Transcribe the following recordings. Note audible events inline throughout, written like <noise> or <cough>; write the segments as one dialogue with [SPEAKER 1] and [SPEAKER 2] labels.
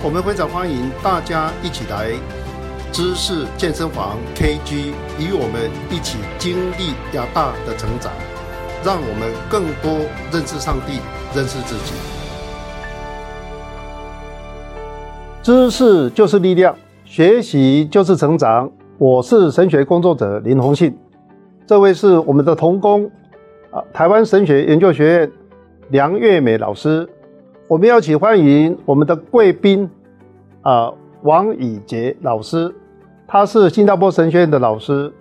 [SPEAKER 1] 我们非常欢迎大家一起来知识健身房 KG，与我们一起经历亚大的成长，让我们更多认识上帝，认识自己。知识就是力量，学习就是成长。我是神学工作者林鸿信，这位是我们的同工啊，台湾神学研究学院梁月美老师。我们要请欢迎我们的贵宾啊，王以杰老师，他是新加坡神学院的老师。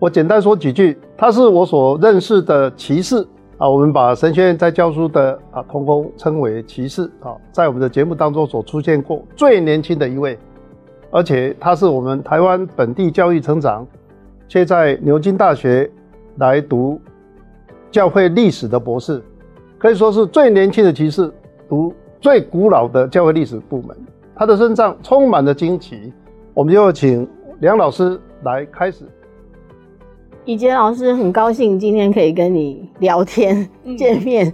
[SPEAKER 1] 我简单说几句，他是我所认识的骑士啊。我们把神学院在教书的啊同工称为骑士啊，在我们的节目当中所出现过最年轻的一位，而且他是我们台湾本地教育成长，却在牛津大学来读教会历史的博士，可以说是最年轻的骑士。读最古老的教会历史部门，他的身上充满了惊奇。我们就请梁老师来开始。
[SPEAKER 2] 以杰老师，很高兴今天可以跟你聊天见面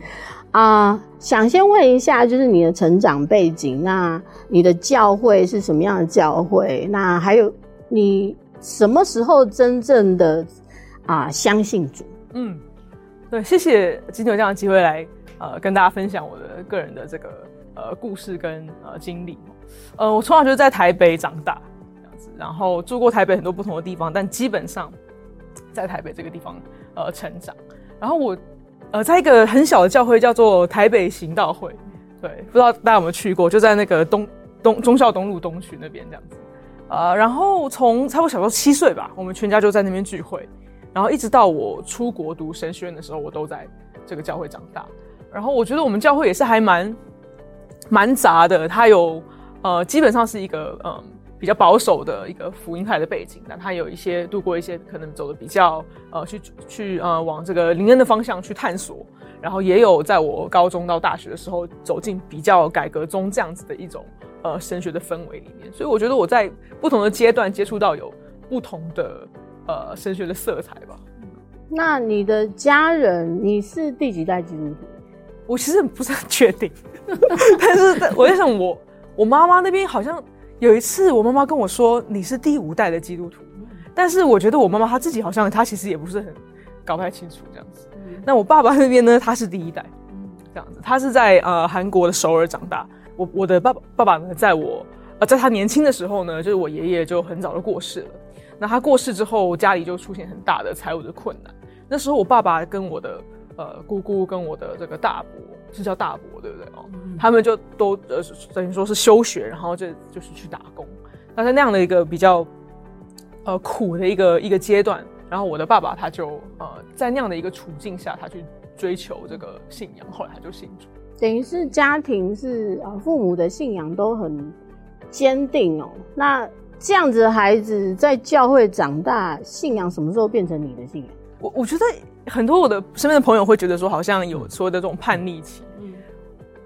[SPEAKER 2] 啊。想先问一下，就是你的成长背景，那你的教会是什么样的教会？那还有你什么时候真正的啊、呃、相信主？
[SPEAKER 3] 嗯，对，谢谢今天有这样的机会来。呃，跟大家分享我的个人的这个呃故事跟呃经历。呃，我从小就是在台北长大这样子，然后住过台北很多不同的地方，但基本上在台北这个地方呃成长。然后我呃在一个很小的教会叫做台北行道会，对，不知道大家有没有去过，就在那个东东忠孝东路东区那边这样子。呃，然后从差不多小时候七岁吧，我们全家就在那边聚会，然后一直到我出国读神学院的时候，我都在这个教会长大。然后我觉得我们教会也是还蛮蛮杂的，它有呃基本上是一个嗯比较保守的一个福音派的背景，但它有一些度过一些可能走的比较呃去去呃往这个灵恩的方向去探索，然后也有在我高中到大学的时候走进比较改革中这样子的一种呃神学的氛围里面，所以我觉得我在不同的阶段接触到有不同的呃神学的色彩吧。
[SPEAKER 2] 那你的家人，你是第几代基督徒？
[SPEAKER 3] 我其实不是很确定，<laughs> 但是我在想我，我我妈妈那边好像有一次，我妈妈跟我说你是第五代的基督徒，但是我觉得我妈妈她自己好像她其实也不是很搞不太清楚这样子。那我爸爸那边呢，他是第一代，这样子，他是在呃韩国的首尔长大。我我的爸爸爸爸呢，在我呃在他年轻的时候呢，就是我爷爷就很早就过世了。那他过世之后，家里就出现很大的财务的困难。那时候我爸爸跟我的。呃，姑姑跟我的这个大伯是叫大伯，对不对哦？嗯、他们就都呃等于说是休学，然后就就是去打工。那在那样的一个比较呃苦的一个一个阶段，然后我的爸爸他就呃在那样的一个处境下，他去追求这个信仰，后来他就信主。
[SPEAKER 2] 等于是家庭是啊，父母的信仰都很坚定哦。那这样子的孩子在教会长大，信仰什么时候变成你的信仰？
[SPEAKER 3] 我我觉得。很多我的身边的朋友会觉得说，好像有所谓的这种叛逆期。嗯，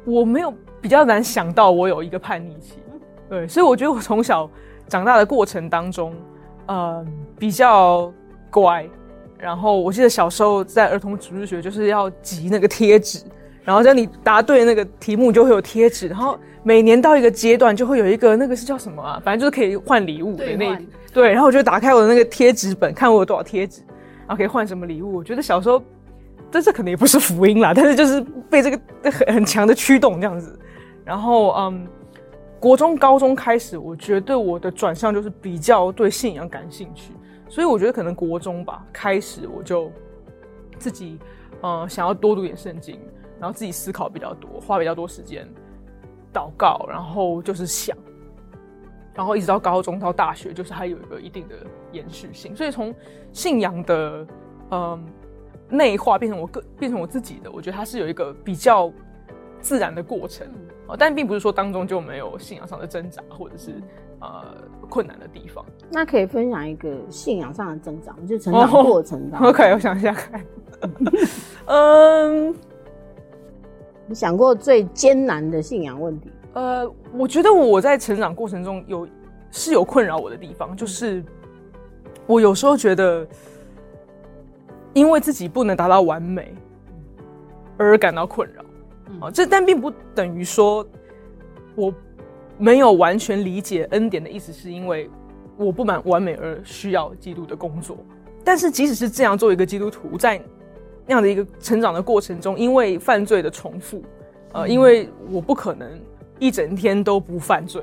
[SPEAKER 3] 我没有比较难想到我有一个叛逆期。对，所以我觉得我从小长大的过程当中，呃，比较乖。然后我记得小时候在儿童主日学就是要集那个贴纸，然后只要你答对那个题目就会有贴纸。然后每年到一个阶段就会有一个那个是叫什么啊？反正就是可以换礼物的那对，对。然后我就打开我的那个贴纸本，看我有多少贴纸。然后可以换什么礼物？我觉得小时候，这这可能也不是福音啦，但是就是被这个很很强的驱动这样子。然后，嗯，国中、高中开始，我觉得我的转向就是比较对信仰感兴趣，所以我觉得可能国中吧，开始我就自己，嗯，想要多读点圣经，然后自己思考比较多，花比较多时间祷告，然后就是想。然后一直到高中到大学，就是它有一个一定的延续性。所以从信仰的嗯内化变成我个变成我自己的，我觉得它是有一个比较自然的过程。哦，但并不是说当中就没有信仰上的挣扎或者是呃困难的地方。
[SPEAKER 2] 那可以分享一个信仰上的挣扎，就成长过程当中。
[SPEAKER 3] OK，我想一下看。<laughs> 嗯，
[SPEAKER 2] 你想过最艰难的信仰问题？
[SPEAKER 3] 呃，我觉得我在成长过程中有是有困扰我的地方，就是我有时候觉得，因为自己不能达到完美而感到困扰。啊，这但并不等于说我没有完全理解恩典的意思，是因为我不满完美而需要基督的工作。但是即使是这样，作为一个基督徒，在那样的一个成长的过程中，因为犯罪的重复，呃，因为我不可能一整天都不犯罪，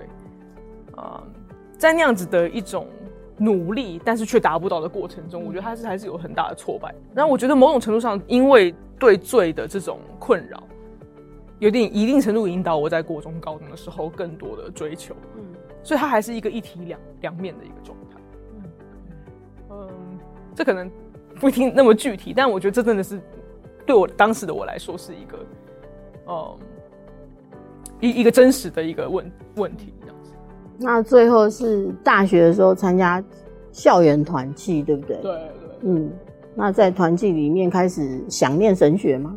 [SPEAKER 3] 啊，在那样子的一种努力，但是却达不到的过程中，我觉得他是还是有很大的挫败。然后我觉得某种程度上，因为对罪的这种困扰。有点一定程度引导我在国中、高中的时候更多的追求，嗯，所以它还是一个一体两两面的一个状态，嗯。嗯，这可能不一定那么具体，但我觉得这真的是对我当时的我来说是一个，嗯，一一个真实的一个问问题这样子。
[SPEAKER 2] 那最后是大学的时候参加校园团契，对不对？
[SPEAKER 3] 对对，
[SPEAKER 2] 嗯，那在团契里面开始想念神学吗？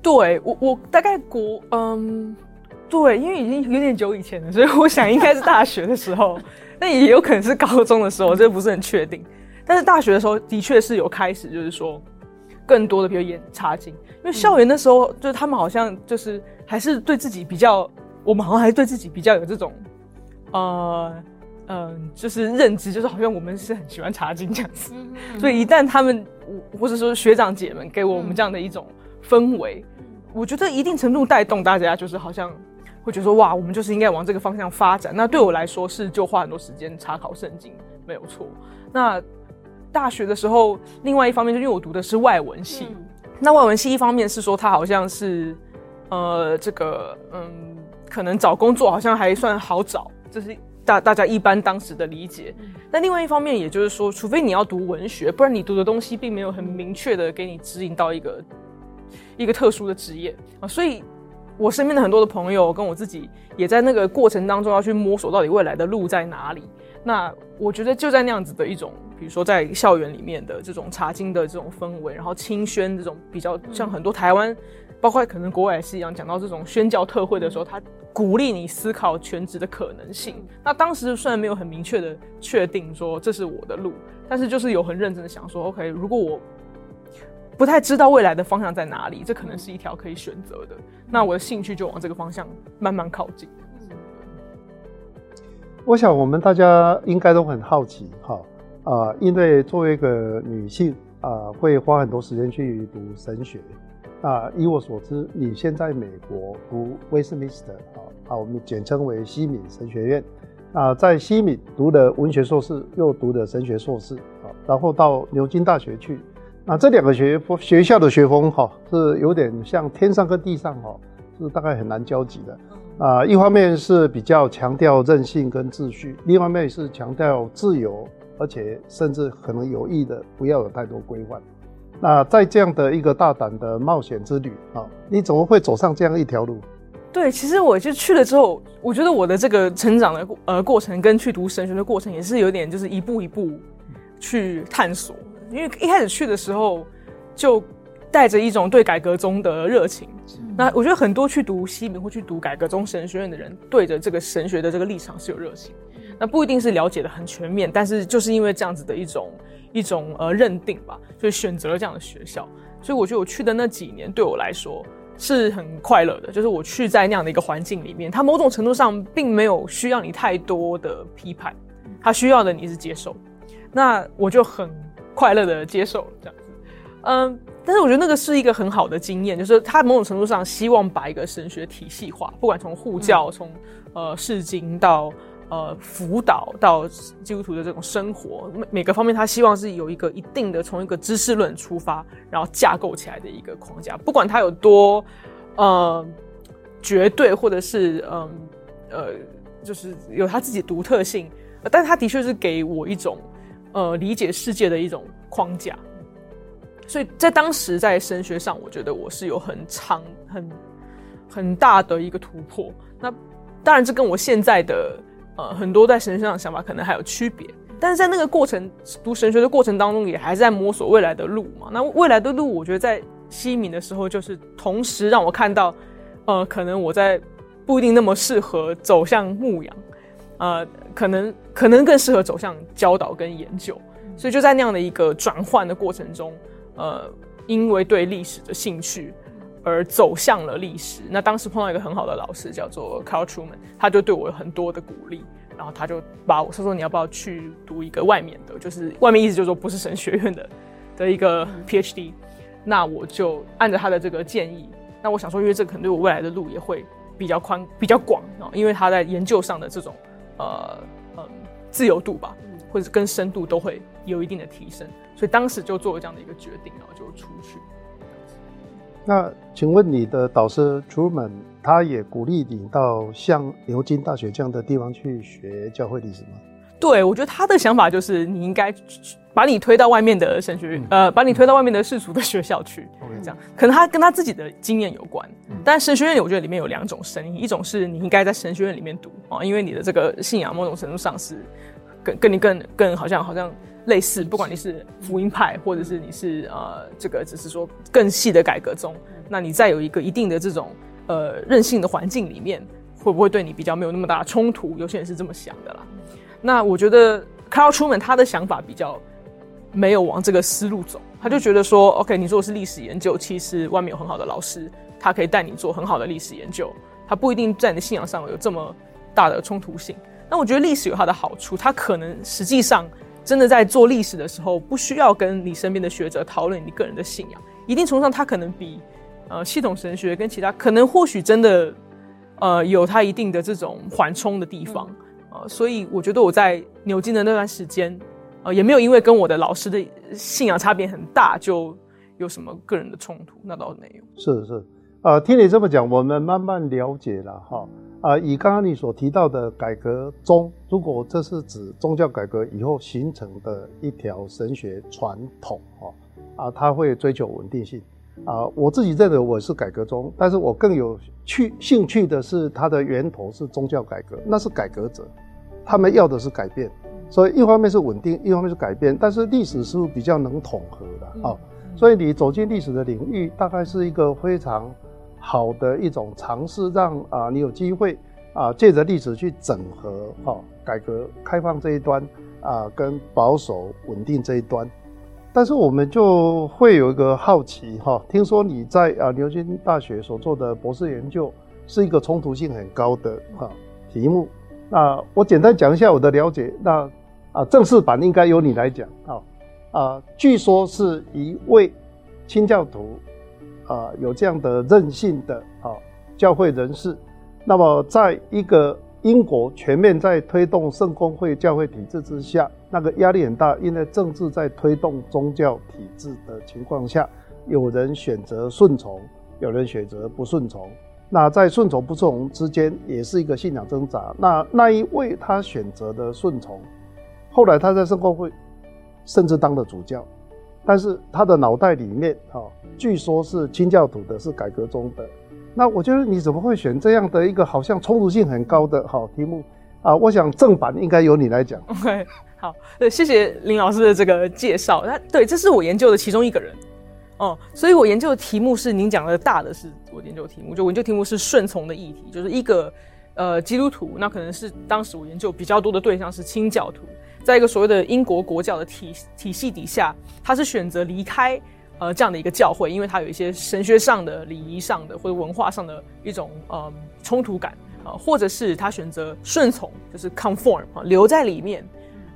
[SPEAKER 3] 对我，我大概国嗯，对，因为已经有点久以前了，所以我想应该是大学的时候，<laughs> 那也有可能是高中的时候，这不是很确定。但是大学的时候的确是有开始，就是说更多的比如演查经，因为校园的时候，就是他们好像就是还是对自己比较，我们好像还是对自己比较有这种呃嗯，就是认知，就是好像我们是很喜欢查经这样子。所以一旦他们或者说学长姐们给我们这样的一种氛围。我觉得一定程度带动大家，就是好像会觉得说，哇，我们就是应该往这个方向发展。那对我来说是就花很多时间查考圣经，没有错。那大学的时候，另外一方面就因为我读的是外文系，嗯、那外文系一方面是说它好像是呃这个嗯，可能找工作好像还算好找，这是大大家一般当时的理解。那、嗯、另外一方面，也就是说，除非你要读文学，不然你读的东西并没有很明确的给你指引到一个。一个特殊的职业啊，所以我身边的很多的朋友跟我自己也在那个过程当中要去摸索到底未来的路在哪里。那我觉得就在那样子的一种，比如说在校园里面的这种查经的这种氛围，然后清宣这种比较像很多台湾，包括可能国外也是一样，讲到这种宣教特会的时候，他鼓励你思考全职的可能性。那当时虽然没有很明确的确定说这是我的路，但是就是有很认真的想说，OK，如果我不太知道未来的方向在哪里，这可能是一条可以选择的。那我的兴趣就往这个方向慢慢靠近。
[SPEAKER 1] 我想我们大家应该都很好奇，哈啊，因为作为一个女性啊，会花很多时间去读神学。啊，以我所知，你现在美国读威斯敏斯特啊啊，我们简称为西敏神学院啊，在西敏读的文学硕士，又读的神学硕士啊，然后到牛津大学去。那这两个学学校的学风哈是有点像天上跟地上哈，是大概很难交集的。啊，一方面是比较强调韧性跟秩序，另一方面是强调自由，而且甚至可能有意的不要有太多规范。那在这样的一个大胆的冒险之旅啊，你怎么会走上这样一条路？
[SPEAKER 3] 对，其实我就去了之后，我觉得我的这个成长的呃过程跟去读神学的过程也是有点就是一步一步去探索。因为一开始去的时候，就带着一种对改革中的热情。那我觉得很多去读西敏或去读改革中神学院的人，对着这个神学的这个立场是有热情。那不一定是了解的很全面，但是就是因为这样子的一种一种呃认定吧，所以选择了这样的学校。所以我觉得我去的那几年对我来说是很快乐的，就是我去在那样的一个环境里面，它某种程度上并没有需要你太多的批判，它需要的你是接受。那我就很。快乐的接受这样子，嗯，但是我觉得那个是一个很好的经验，就是他某种程度上希望把一个神学体系化，不管从护教，从、嗯、呃释经到呃辅导到基督徒的这种生活，每每个方面他希望是有一个一定的从一个知识论出发，然后架构起来的一个框架，不管他有多呃绝对，或者是嗯呃，呃就是有他自己独特性，但他的确是给我一种。呃，理解世界的一种框架，所以在当时在神学上，我觉得我是有很长、很很大的一个突破。那当然，这跟我现在的呃很多在神学上的想法可能还有区别。但是在那个过程读神学的过程当中，也还是在摸索未来的路嘛。那未来的路，我觉得在西敏的时候，就是同时让我看到，呃，可能我在不一定那么适合走向牧羊，呃，可能可能更适合走向教导跟研究。所以就在那样的一个转换的过程中，呃，因为对历史的兴趣而走向了历史。那当时碰到一个很好的老师，叫做 Carl Trueman，他就对我有很多的鼓励。然后他就把我说说，你要不要去读一个外面的，就是外面意思就是说不是神学院的的一个 PhD。那我就按照他的这个建议，那我想说，因为这个可能对我未来的路也会比较宽、比较广啊，因为他在研究上的这种呃嗯自由度吧，或者跟深度都会有一定的提升，所以当时就做了这样的一个决定，然后就出去。
[SPEAKER 1] 那请问你的导师 Trueman？他也鼓励你到像牛津大学这样的地方去学教会历史吗？
[SPEAKER 3] 对，我觉得他的想法就是你应该把你推到外面的神学院，嗯、呃，把你推到外面的世俗的学校去。嗯、这样可能他跟他自己的经验有关。嗯、但神学院，我觉得里面有两种声音，一种是你应该在神学院里面读啊，因为你的这个信仰某种程度上是跟跟你更更好像好像类似，不管你是福音派，或者是你是呃这个只是说更细的改革中，那你再有一个一定的这种。呃，任性的环境里面会不会对你比较没有那么大的冲突？有些人是这么想的啦。那我觉得 Carl Trueman 他的想法比较没有往这个思路走，他就觉得说，OK，你做的是历史研究，其实外面有很好的老师，他可以带你做很好的历史研究，他不一定在你的信仰上有这么大的冲突性。那我觉得历史有它的好处，它可能实际上真的在做历史的时候，不需要跟你身边的学者讨论你个人的信仰，一定程度上他可能比。呃，系统神学跟其他可能或许真的，呃，有它一定的这种缓冲的地方，呃，所以我觉得我在牛津的那段时间，呃，也没有因为跟我的老师的信仰差别很大，就有什么个人的冲突，那倒没有。
[SPEAKER 1] 是是，呃，听你这么讲，我们慢慢了解了哈，啊、呃，以刚刚你所提到的改革中，如果这是指宗教改革以后形成的一条神学传统，哈，啊，它会追求稳定性。啊，我自己认为我是改革中，但是我更有趣兴趣的是它的源头是宗教改革，那是改革者，他们要的是改变，所以一方面是稳定，一方面是改变，但是历史是比较能统合的啊，所以你走进历史的领域，大概是一个非常好的一种尝试，让啊你有机会啊借着历史去整合哈改革开放这一端啊跟保守稳定这一端。但是我们就会有一个好奇哈，听说你在啊牛津大学所做的博士研究是一个冲突性很高的哈题目，那我简单讲一下我的了解，那啊正式版应该由你来讲啊啊，据说是一位清教徒啊有这样的任性的啊教会人士，那么在一个英国全面在推动圣公会教会体制之下。那个压力很大，因为政治在推动宗教体制的情况下，有人选择顺从，有人选择不顺从。那在顺从不顺从之间，也是一个信仰挣扎。那那一位他选择的顺从，后来他在圣公会甚至当了主教，但是他的脑袋里面，哈，据说是清教徒的，是改革宗的。那我觉得你怎么会选这样的一个好像冲突性很高的好题目啊？我想正版应该由你来讲。<laughs>
[SPEAKER 3] OK，好，对，谢谢林老师的这个介绍。那对，这是我研究的其中一个人，哦、所以我研究的题目是您讲的大的，是我研究题目，就我研究题目是顺从的议题，就是一个呃基督徒，那可能是当时我研究比较多的对象是清教徒，在一个所谓的英国国教的体体系底下，他是选择离开呃这样的一个教会，因为他有一些神学上的、礼仪上的或者文化上的一种呃冲突感啊、呃，或者是他选择顺从，就是 conform 啊，留在里面。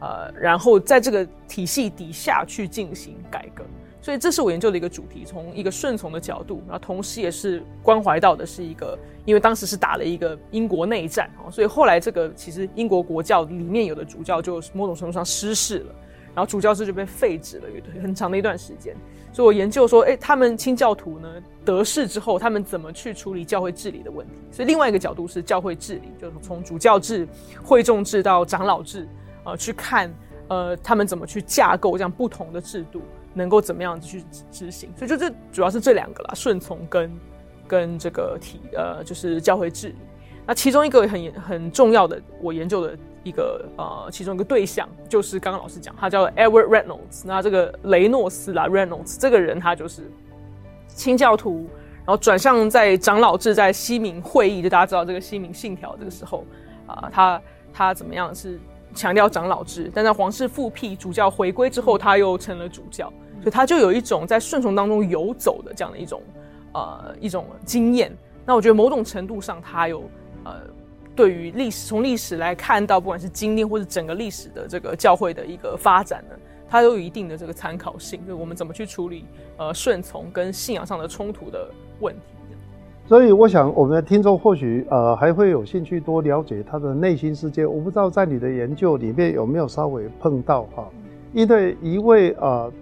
[SPEAKER 3] 呃，然后在这个体系底下去进行改革，所以这是我研究的一个主题，从一个顺从的角度，然后同时也是关怀到的是一个，因为当时是打了一个英国内战啊，所以后来这个其实英国国教里面有的主教就某种程度上失势了，然后主教制就被废止了很长的一段时间，所以我研究说，哎，他们清教徒呢得势之后，他们怎么去处理教会治理的问题？所以另外一个角度是教会治理，就是从主教制、会众制到长老制。呃，去看，呃，他们怎么去架构这样不同的制度，能够怎么样去执行？所以就这主要是这两个啦，顺从跟跟这个体，呃，就是教会治理。那其中一个很很重要的，我研究的一个呃，其中一个对象就是刚刚老师讲，他叫 Edward Reynolds。那这个雷诺斯啦，Reynolds 这个人他就是清教徒，然后转向在长老制，在西敏会议，就大家知道这个西敏信条这个时候啊、他他怎么样是强调长老制，但在皇室复辟主教回归之后，他又成了主教，所以他就有一种在顺从当中游走的这样的一种呃一种经验。那我觉得某种程度上，他有。呃，对于历史，从历史来看到，不管是经历或者整个历史的这个教会的一个发展呢，他都有一定的这个参考性，就是我们怎么去处理呃顺从跟信仰上的冲突的问题。
[SPEAKER 1] 所以，我想我们的听众或许呃还会有兴趣多了解他的内心世界。我不知道在你的研究里面有没有稍微碰到哈，因为一位呃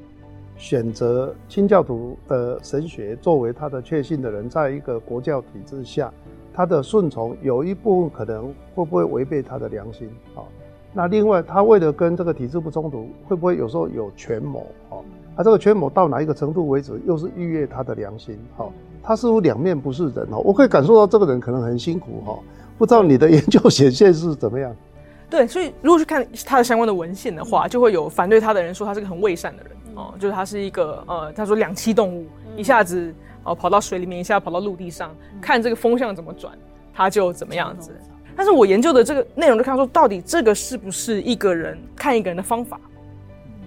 [SPEAKER 1] 选择清教徒的神学作为他的确信的人，在一个国教体制下。他的顺从有一部分可能会不会违背他的良心啊？那另外，他为了跟这个体制不冲突，会不会有时候有权谋啊？他这个权谋到哪一个程度为止，又是逾越他的良心？哈，他似乎两面不是人哦。我可以感受到这个人可能很辛苦哈。不知道你的研究显现是怎么样？
[SPEAKER 3] 对，所以如果去看他的相关的文献的话，就会有反对他的人说他是个很伪善的人哦，就是他是一个呃，他说两栖动物一下子。哦，跑到水里面，一下跑到陆地上，看这个风向怎么转，他就怎么样子。但是我研究的这个内容就看说，到底这个是不是一个人看一个人的方法？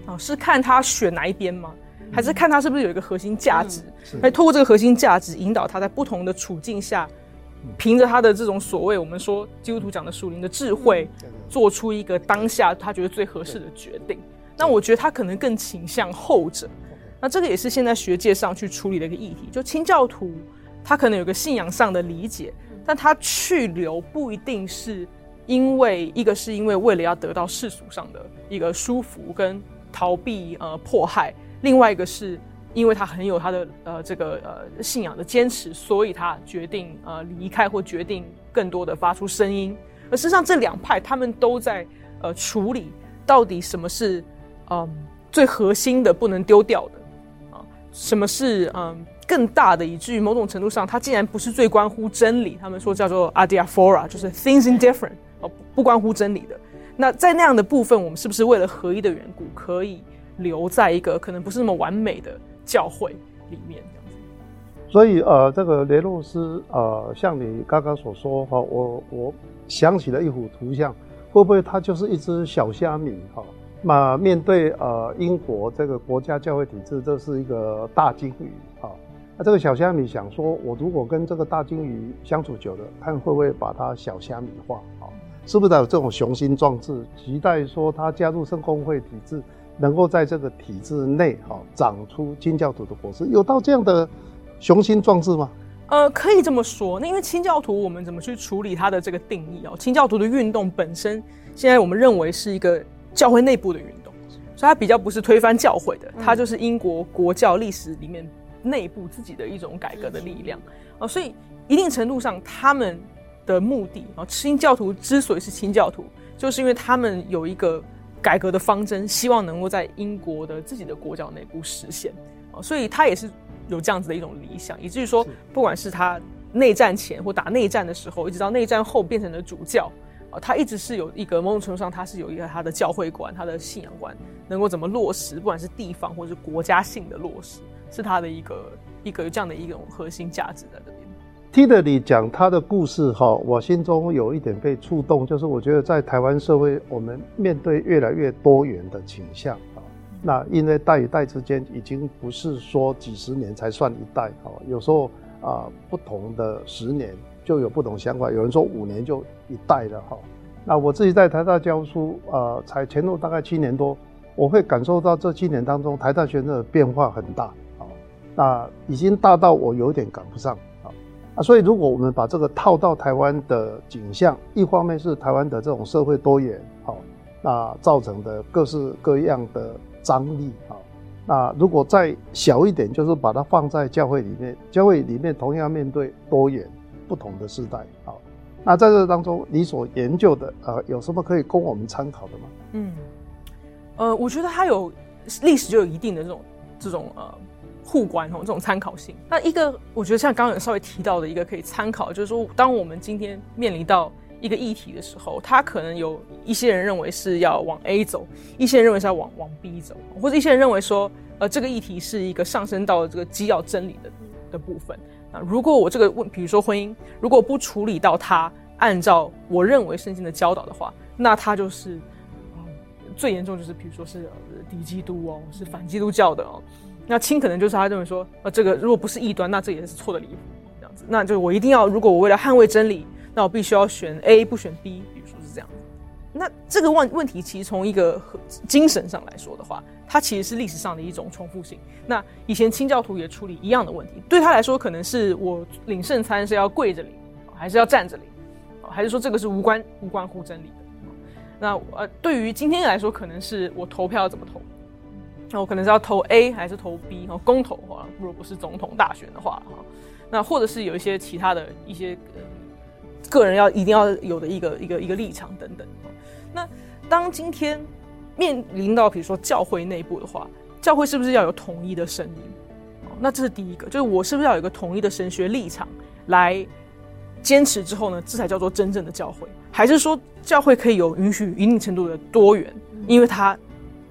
[SPEAKER 3] 啊，是看他选哪一边吗？还是看他是不是有一个核心价值？来透过这个核心价值引导他在不同的处境下，凭着他的这种所谓我们说基督徒讲的属灵的智慧，做出一个当下他觉得最合适的决定。那我觉得他可能更倾向后者。那这个也是现在学界上去处理的一个议题，就清教徒，他可能有个信仰上的理解，但他去留不一定是因为一个是因为为了要得到世俗上的一个舒服跟逃避呃迫害，另外一个是因为他很有他的呃这个呃信仰的坚持，所以他决定呃离开或决定更多的发出声音。而事实上这两派他们都在呃处理到底什么是嗯、呃、最核心的不能丢掉的啊。什么是嗯更大的，以至于某种程度上，它竟然不是最关乎真理。他们说叫做 adiafora，就是 things indifferent 哦，不关乎真理的。那在那样的部分，我们是不是为了合一的缘故，可以留在一个可能不是那么完美的教会里面？
[SPEAKER 1] 所以呃，这个雷诺斯呃，像你刚刚所说哈，我我想起了一幅图像，会不会它就是一只小虾米哈？那面对呃英国这个国家教会体制，这是一个大鲸鱼啊。那这个小虾米想说，我如果跟这个大鲸鱼相处久了，看会不会把它小虾米化啊？是不是有这种雄心壮志，期待说他加入圣公会体制，能够在这个体制内哈长出清教徒的果实？有到这样的雄心壮志吗？
[SPEAKER 3] 呃，可以这么说。那因为清教徒，我们怎么去处理它的这个定义哦？清教徒的运动本身，现在我们认为是一个。教会内部的运动，所以它比较不是推翻教会的，它就是英国国教历史里面内部自己的一种改革的力量啊。所以一定程度上，他们的目的啊，清教徒之所以是清教徒，就是因为他们有一个改革的方针，希望能够在英国的自己的国教内部实现啊。所以他也是有这样子的一种理想，以至于说，不管是他内战前或打内战的时候，一直到内战后变成了主教。啊他一直是有一个某种程度上，他是有一个他的教会观，他的信仰观能够怎么落实，不管是地方或者是国家性的落实，是他的一个一个这样的一种核心价值在这边。
[SPEAKER 1] 听着你讲他的故事哈，我心中有一点被触动，就是我觉得在台湾社会，我们面对越来越多元的倾向啊，那因为代与代之间已经不是说几十年才算一代哈，有时候啊不同的十年。就有不同想法，有人说五年就一代了哈。那我自己在台大教书，呃，才前后大概七年多，我会感受到这七年当中台大学生的变化很大啊。那已经大到我有点赶不上啊。所以如果我们把这个套到台湾的景象，一方面是台湾的这种社会多元，好，那造成的各式各样的张力啊。那如果再小一点，就是把它放在教会里面，教会里面同样面对多元。不同的时代，好，那在这当中，你所研究的呃，有什么可以供我们参考的吗？
[SPEAKER 3] 嗯，呃，我觉得它有历史就有一定的这种这种呃互关哦，这种参考性。那一个我觉得像刚刚有稍微提到的一个可以参考，就是说，当我们今天面临到一个议题的时候，他可能有一些人认为是要往 A 走，一些人认为是要往往 B 走，或者一些人认为说，呃，这个议题是一个上升到这个基要真理的的部分。那如果我这个问，比如说婚姻，如果不处理到它按照我认为圣经的教导的话，那它就是，嗯，最严重就是比如说是敌基督哦，是反基督教的哦。那轻可能就是他认为说，呃，这个如果不是异端，那这也是错的离谱这样子。那就我一定要，如果我为了捍卫真理。那我必须要选 A 不选 B，比如说是这样。那这个问问题其实从一个精神上来说的话，它其实是历史上的一种重复性。那以前清教徒也处理一样的问题，对他来说可能是我领圣餐是要跪着领，还是要站着领，还是说这个是无关无关乎真理的？那呃，对于今天来说，可能是我投票要怎么投？那我可能是要投 A 还是投 B？哈，公投哈，如果不是总统大选的话哈，那或者是有一些其他的一些。个人要一定要有的一个一个一个立场等等。那当今天面临到比如说教会内部的话，教会是不是要有统一的声音？那这是第一个，就是我是不是要有一个统一的神学立场来坚持之后呢？这才叫做真正的教会。还是说教会可以有允许一定程度的多元，因为它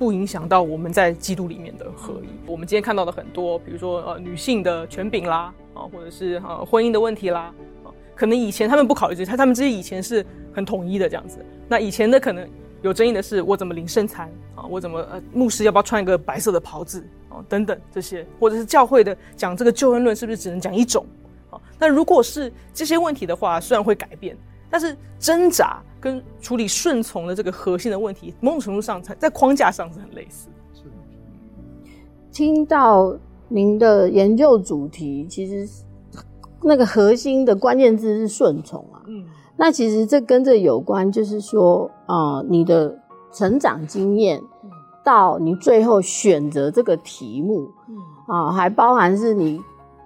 [SPEAKER 3] 不影响到我们在基督里面的合一。我们今天看到的很多，比如说呃女性的权柄啦，啊或者是呃婚姻的问题啦。啊可能以前他们不考虑这些，他他们这些以前是很统一的这样子。那以前的可能有争议的是，我怎么领圣餐啊？我怎么呃，牧师要不要穿一个白色的袍子啊？等等这些，或者是教会的讲这个救恩论是不是只能讲一种啊？那如果是这些问题的话，虽然会改变，但是挣扎跟处理顺从的这个核心的问题，某种程度上在框架上是很类似。是。
[SPEAKER 2] 听到您的研究主题，其实。那个核心的关键字是顺从啊，嗯，那其实这跟这有关，就是说，呃，你的成长经验到你最后选择这个题目，嗯，啊，还包含是你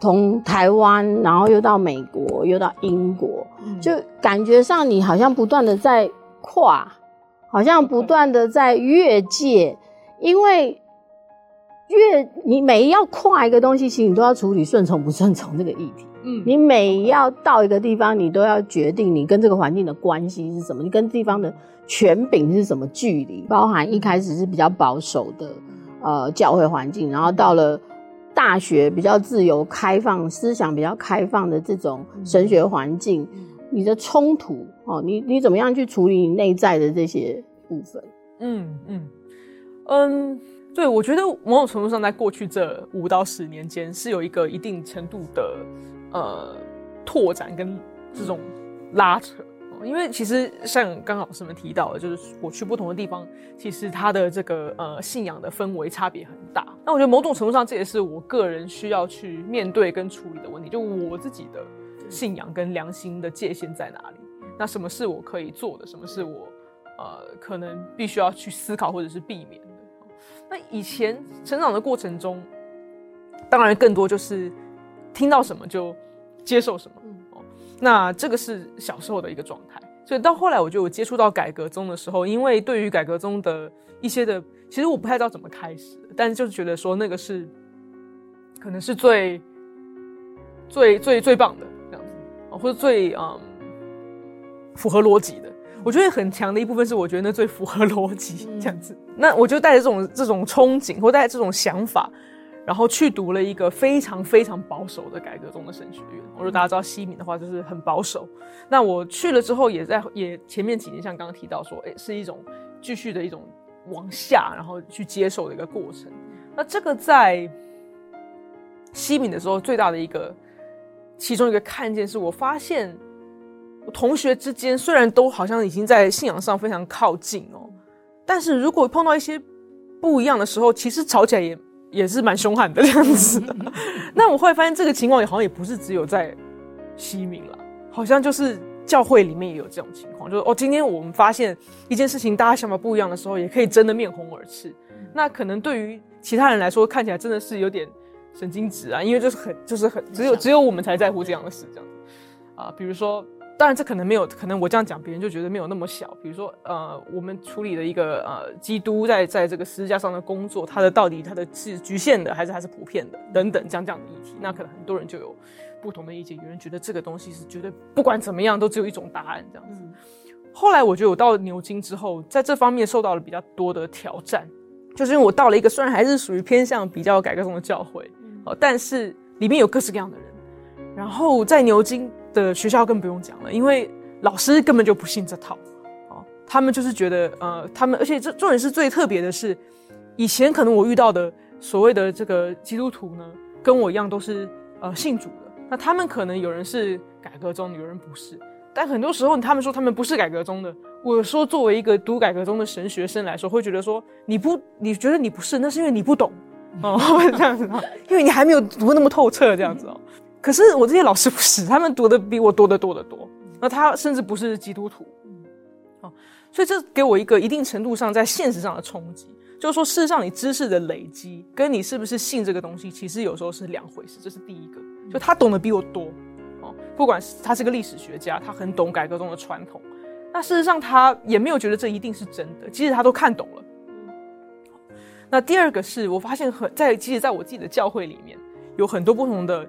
[SPEAKER 2] 从台湾，然后又到美国，又到英国，就感觉上你好像不断的在跨，好像不断的在越界，因为越你每要跨一个东西，其实你都要处理顺从不顺从这个议题。嗯，你每要到一个地方，你都要决定你跟这个环境的关系是什么，你跟地方的权柄是什么距离，包含一开始是比较保守的呃教会环境，然后到了大学比较自由开放、思想比较开放的这种神学环境，你的冲突哦，你你怎么样去处理你内在的这些部分？嗯
[SPEAKER 3] 嗯嗯，对，我觉得某种程度上，在过去这五到十年间，是有一个一定程度的。呃，拓展跟这种拉扯，因为其实像刚刚老师们提到的，就是我去不同的地方，其实他的这个呃信仰的氛围差别很大。那我觉得某种程度上，这也是我个人需要去面对跟处理的问题，就我自己的信仰跟良心的界限在哪里？那什么是我可以做的？什么是我呃可能必须要去思考或者是避免的？那以前成长的过程中，当然更多就是听到什么就。接受什么？哦，那这个是小时候的一个状态。所以到后来，我觉得我接触到改革宗的时候，因为对于改革宗的一些的，其实我不太知道怎么开始，但是就是觉得说那个是可能是最最最最棒的这样子，或者最嗯符合逻辑的。我觉得很强的一部分是，我觉得那最符合逻辑这样子。那我就带着这种这种憧憬，或带着这种想法。然后去读了一个非常非常保守的改革宗的神学院。我说大家知道西敏的话，就是很保守。那我去了之后，也在也前面几年，像刚刚提到说，诶，是一种继续的一种往下，然后去接受的一个过程。那这个在西敏的时候，最大的一个其中一个看见，是我发现同学之间虽然都好像已经在信仰上非常靠近哦，但是如果碰到一些不一样的时候，其实吵起来也。也是蛮凶悍的这样子。的，<laughs> 那我后来发现这个情况也好像也不是只有在西敏了，好像就是教会里面也有这种情况，就是哦，今天我们发现一件事情，大家想法不一样的时候，也可以争得面红耳赤。那可能对于其他人来说，看起来真的是有点神经质啊，因为就是很就是很只有只有我们才在乎这样的事这样子。啊，比如说当然这可能没有，可能我这样讲别人就觉得没有那么小。比如说，呃，我们处理的一个呃，基督在在这个十字架上的工作，它的到底它的是局限的，还是还是普遍的，等等这样这样的议题，那可能很多人就有不同的意见。有人觉得这个东西是绝对不管怎么样都只有一种答案这样子。嗯、后来我觉得我到了牛津之后，在这方面受到了比较多的挑战，就是因为我到了一个虽然还是属于偏向比较改革中的教会，哦、呃，但是里面有各式各样的人。然后在牛津的学校更不用讲了，因为老师根本就不信这套，哦，他们就是觉得，呃，他们而且这重点是最特别的是，以前可能我遇到的所谓的这个基督徒呢，跟我一样都是呃信主的，那他们可能有人是改革宗的，有人不是，但很多时候他们说他们不是改革宗的，我说作为一个读改革宗的神学生来说，会觉得说你不你觉得你不是，那是因为你不懂。哦，<laughs> 这样子，因为你还没有读那么透彻，这样子哦。可是我这些老师不是，他们读的比我多得多得多。那他甚至不是基督徒，哦，所以这给我一个一定程度上在现实上的冲击，就是说，事实上你知识的累积跟你是不是信这个东西，其实有时候是两回事。这是第一个，就他懂得比我多，哦，不管是他是个历史学家，他很懂改革中的传统，那事实上他也没有觉得这一定是真的，即使他都看懂了。那第二个是我发现很在，即使在我自己的教会里面，有很多不同的。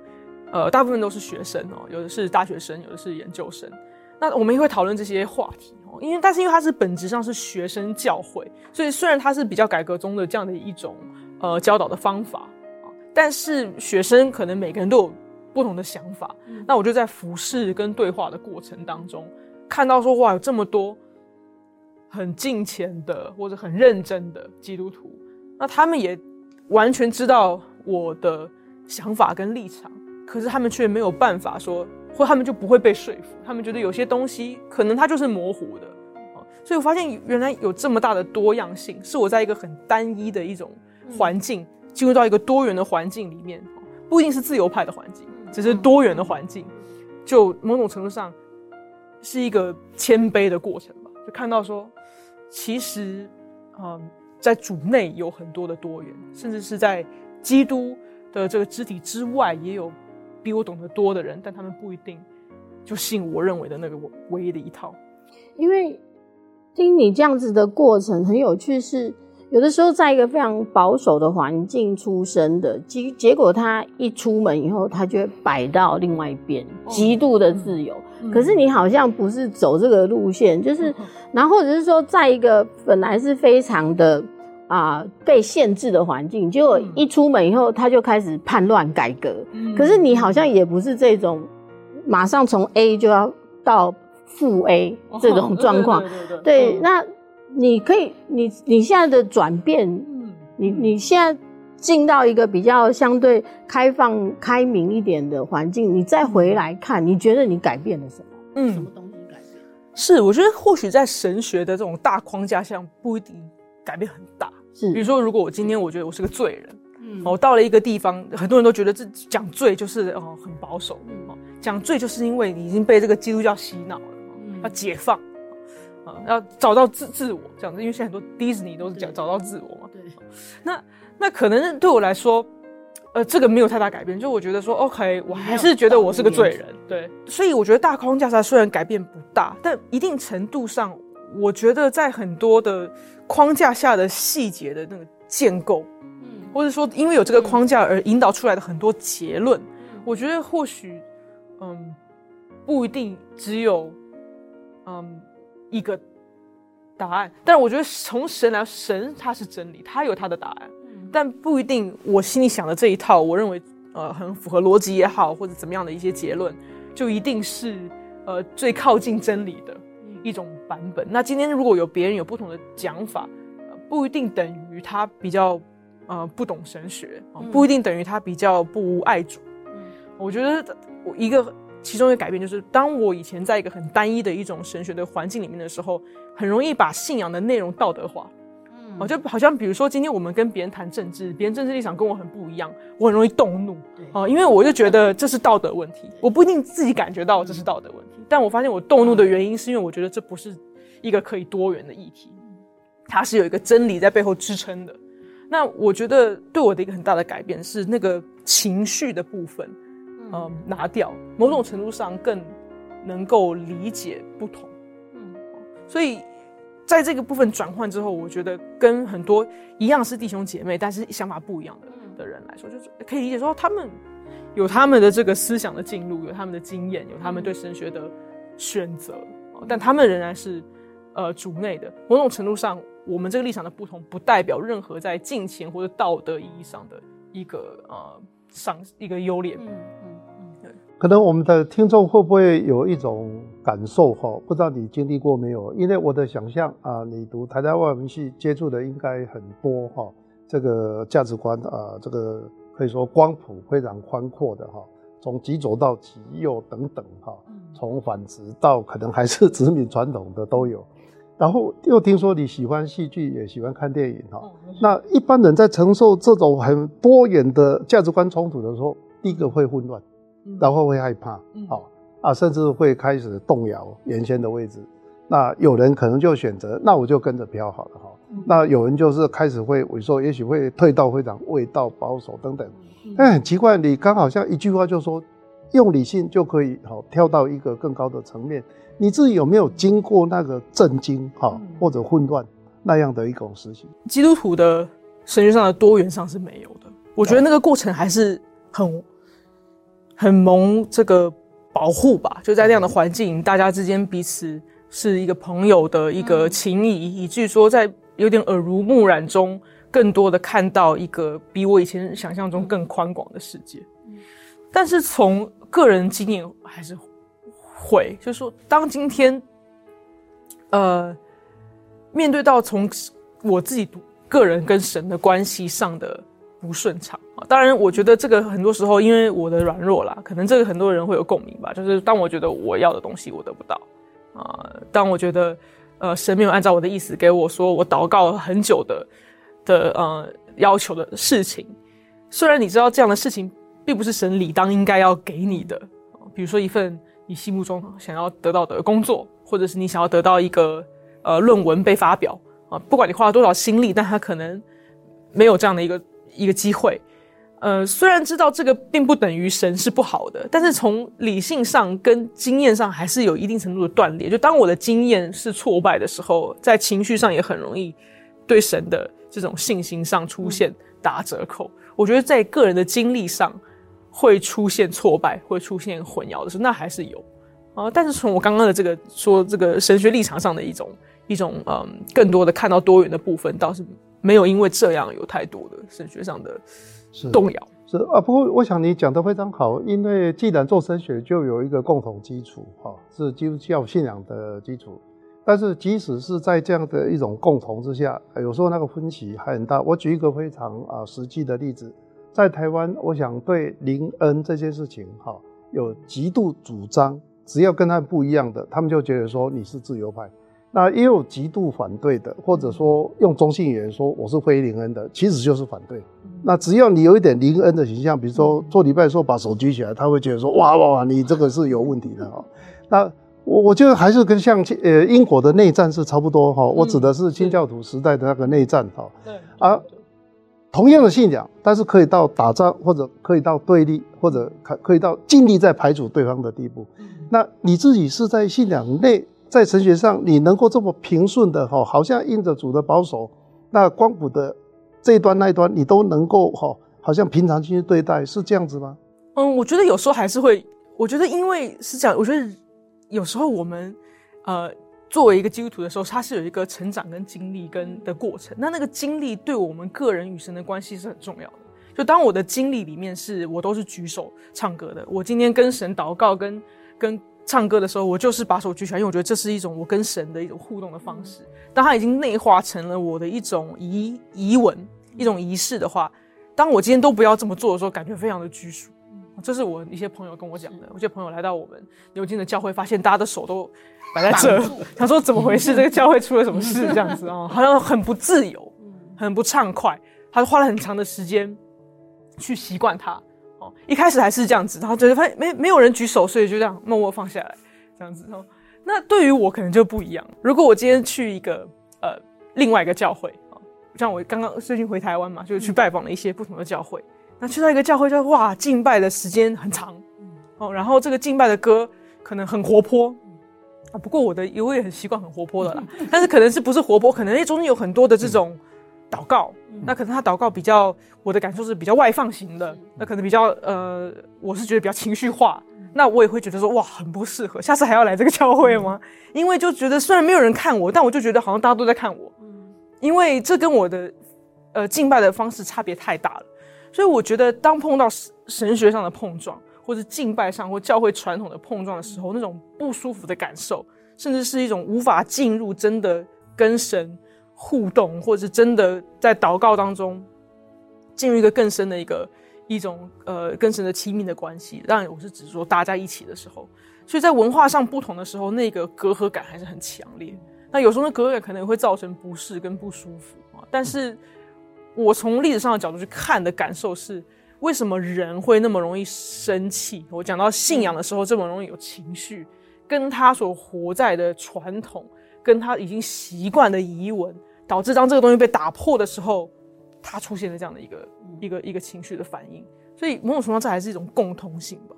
[SPEAKER 3] 呃，大部分都是学生哦，有的是大学生，有的是研究生。那我们也会讨论这些话题哦，因为但是因为它是本质上是学生教会，所以虽然它是比较改革中的这样的一种呃教导的方法啊，但是学生可能每个人都有不同的想法。嗯、那我就在服侍跟对话的过程当中，看到说哇，有这么多很敬虔的或者很认真的基督徒，那他们也完全知道我的想法跟立场。可是他们却没有办法说，或他们就不会被说服。他们觉得有些东西可能它就是模糊的，所以我发现原来有这么大的多样性，是我在一个很单一的一种环境进入到一个多元的环境里面，不一定是自由派的环境，只是多元的环境，就某种程度上是一个谦卑的过程吧。就看到说，其实，嗯，在主内有很多的多元，甚至是在基督的这个肢体之外也有。比我懂得多的人，但他们不一定就信我认为的那个唯一的一套。
[SPEAKER 2] 因为听你这样子的过程很有趣，是有的时候在一个非常保守的环境出生的，结结果他一出门以后，他就会摆到另外一边，极度的自由。哦、可是你好像不是走这个路线，就是，<laughs> 然后或者是说，在一个本来是非常的。啊、呃，被限制的环境，结果一出门以后，他就开始叛乱改革。嗯、可是你好像也不是这种，马上从 A 就要到负 A 这种状况。对，对，对，对，对，对，那你可以，你你现在的转变，嗯、你你现在进到一个比较相对开放、开明一点的环境，你再回来看，你觉得你改变了什么？嗯，什么东西改变？
[SPEAKER 3] 是，我觉得或许在神学的这种大框架下，不一定改变很大。是，比如说，如果我今天我觉得我是个罪人，嗯，我到了一个地方，很多人都觉得这讲罪就是哦很保守，哦，讲罪就是因为你已经被这个基督教洗脑了，嗯，要解放，啊，要找到自自我这样子，因为现在很多迪士尼都是讲找到自我嘛，对，那那可能对我来说，呃，这个没有太大改变，就我觉得说，OK，我还是觉得我是个罪人，对，所以我觉得大框架上虽然改变不大，但一定程度上。我觉得在很多的框架下的细节的那个建构，嗯，或者说因为有这个框架而引导出来的很多结论，嗯，我觉得或许，嗯，不一定只有，嗯，一个答案。但是我觉得从神来，神他是真理，他有他的答案，嗯，但不一定我心里想的这一套，我认为呃很符合逻辑也好，或者怎么样的一些结论，就一定是呃最靠近真理的。一种版本。那今天如果有别人有不同的讲法，呃，不一定等于他比较呃不懂神学，不一定等于他比较不爱主。嗯，我觉得我一个其中一个改变就是，当我以前在一个很单一的一种神学的环境里面的时候，很容易把信仰的内容道德化。嗯，哦，就好像比如说今天我们跟别人谈政治，别人政治立场跟我很不一样，我很容易动怒。哦，因为我就觉得这是道德问题，我不一定自己感觉到这是道德问题。但我发现我动怒的原因，是因为我觉得这不是一个可以多元的议题，它是有一个真理在背后支撑的。那我觉得对我的一个很大的改变是那个情绪的部分，嗯，拿掉，某种程度上更能够理解不同。嗯，所以在这个部分转换之后，我觉得跟很多一样是弟兄姐妹，但是想法不一样的的人来说，就是可以理解说他们有他们的这个思想的进入，有他们的经验，有他们对神学的选择，但他们仍然是呃主内的。某种程度上，我们这个立场的不同，不代表任何在金钱或者道德意义上的一个呃上一个优劣。嗯嗯
[SPEAKER 1] 嗯，对。可能我们的听众会不会有一种感受哈？不知道你经历过没有？因为我的想象啊，你读台大外文系接触的应该很多哈，这个价值观啊，这个可以说光谱非常宽阔的哈，从极左到极右等等哈，从反殖到可能还是殖民传统的都有。然后又听说你喜欢戏剧，也喜欢看电影哈。那一般人在承受这种很多元的价值观冲突的时候，第一个会混乱，然后会害怕，好啊，甚至会开始动摇原先的位置。那有人可能就选择，那我就跟着飘好了哈。那有人就是开始会萎缩，也许会退到会长味道保守等等。但很奇怪，你刚好像一句话就说，用理性就可以好跳到一个更高的层面。你自己有没有经过那个震惊哈，或者混乱那样的一种事情？
[SPEAKER 3] 基督徒的神学上的多元上是没有的。我觉得那个过程还是很很蒙这个保护吧。就在那样的环境，大家之间彼此是一个朋友的一个情谊，以至于说在有点耳濡目染中，更多的看到一个比我以前想象中更宽广的世界。但是从个人经验还是。会，就是说，当今天，呃，面对到从我自己个人跟神的关系上的不顺畅啊，当然，我觉得这个很多时候因为我的软弱啦，可能这个很多人会有共鸣吧。就是当我觉得我要的东西我得不到啊，当我觉得呃神没有按照我的意思给我说我祷告了很久的的呃要求的事情，虽然你知道这样的事情并不是神理当应该要给你的，比如说一份。你心目中想要得到的工作，或者是你想要得到一个呃论文被发表啊，不管你花了多少心力，但他可能没有这样的一个一个机会。呃，虽然知道这个并不等于神是不好的，但是从理性上跟经验上还是有一定程度的断裂。就当我的经验是挫败的时候，在情绪上也很容易对神的这种信心上出现打折扣。我觉得在个人的经历上。会出现挫败，会出现混淆的时候，那还是有啊。但是从我刚刚的这个说这个神学立场上的一种一种嗯，更多的看到多元的部分，倒是没有因为这样有太多的神学上的动摇。
[SPEAKER 1] 是，是啊，不过我想你讲得非常好，因为既然做神学就有一个共同基础哈，是基督教信仰的基础。但是即使是在这样的一种共同之下，有时候那个分歧还很大。我举一个非常啊实际的例子。在台湾，我想对林恩这件事情，哈，有极度主张，只要跟他们不一样的，他们就觉得说你是自由派。那也有极度反对的，或者说用中性语言说我是非灵恩的，其实就是反对。那只要你有一点灵恩的形象，比如说做礼拜的时候把手举起来，他会觉得说哇哇哇，你这个是有问题的哈。那我我觉得还是跟像呃英国的内战是差不多哈，我指的是清教徒时代的那个内战哈。对啊。同样的信仰，但是可以到打仗，或者可以到对立，或者可可以到尽力在排除对方的地步。那你自己是在信仰内，在神学上，你能够这么平顺的哈，好像因着主的保守，那光谱的这一端那一端，你都能够哈，好像平常心去对待，是这样子吗？
[SPEAKER 3] 嗯，我觉得有时候还是会，我觉得因为是这样，我觉得有时候我们呃。作为一个基督徒的时候，他是有一个成长跟经历跟的过程。那那个经历对我们个人与神的关系是很重要的。就当我的经历里面是我都是举手唱歌的，我今天跟神祷告跟跟唱歌的时候，我就是把手举起来，因为我觉得这是一种我跟神的一种互动的方式。当它已经内化成了我的一种仪仪文，一种仪式的话，当我今天都不要这么做的时候，感觉非常的拘束。这是我一些朋友跟我讲的。我一些朋友来到我们牛津的教会，发现大家的手都。摆在这，他说怎么回事？这个教会出了什么事？这样子哦，好像很不自由，很不畅快。他花了很长的时间去习惯它。哦，一开始还是这样子，然后觉得发现没没有人举手，所以就这样默默放下来，这样子哦。那对于我可能就不一样。如果我今天去一个呃另外一个教会啊，像我刚刚最近回台湾嘛，就去拜访了一些不同的教会。那去到一个教会，就哇敬拜的时间很长哦，然后这个敬拜的歌。可能很活泼啊。不过我的我也很习惯很活泼的啦，<laughs> 但是可能是不是活泼，可能那中间有很多的这种祷告。那可能他祷告比较，我的感受是比较外放型的，那可能比较呃，我是觉得比较情绪化。那我也会觉得说哇，很不适合，下次还要来这个教会吗？因为就觉得虽然没有人看我，但我就觉得好像大家都在看我。因为这跟我的呃敬拜的方式差别太大了，所以我觉得当碰到神学上的碰撞，或者敬拜上或教会传统的碰撞的时候，那种不舒服的感受，甚至是一种无法进入真的跟神互动，或者是真的在祷告当中进入一个更深的一个。一种呃，跟神的亲密的关系，当然我是指说大家一起的时候，所以在文化上不同的时候，那个隔阂感还是很强烈。那有时候那隔阂感可能会造成不适跟不舒服啊。但是我从历史上的角度去看的感受是，为什么人会那么容易生气？我讲到信仰的时候这么容易有情绪，跟他所活在的传统，跟他已经习惯的仪文，导致当这个东西被打破的时候。他出现了这样的一个、嗯、一个一个情绪的反应，所以某种程度上这还是一种共通性吧。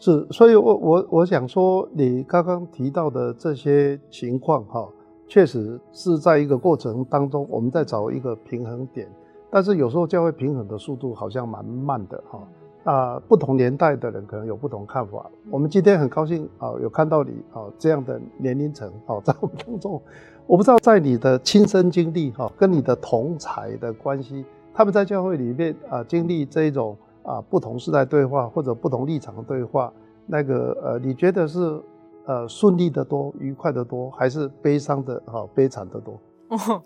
[SPEAKER 1] 是，所以我我我想说，你刚刚提到的这些情况哈，确实是在一个过程当中，我们在找一个平衡点。但是有时候教会平衡的速度好像蛮慢的哈。啊，不同年代的人可能有不同看法。我们今天很高兴啊，有看到你啊这样的年龄层啊，在我们当中。我不知道在你的亲身经历哈，跟你的同才的关系，他们在教会里面啊经历这一种啊不同时代对话或者不同立场的对话，那个呃，你觉得是呃顺利的多、愉快的多，还是悲伤的哈、悲惨的多？
[SPEAKER 3] 哦，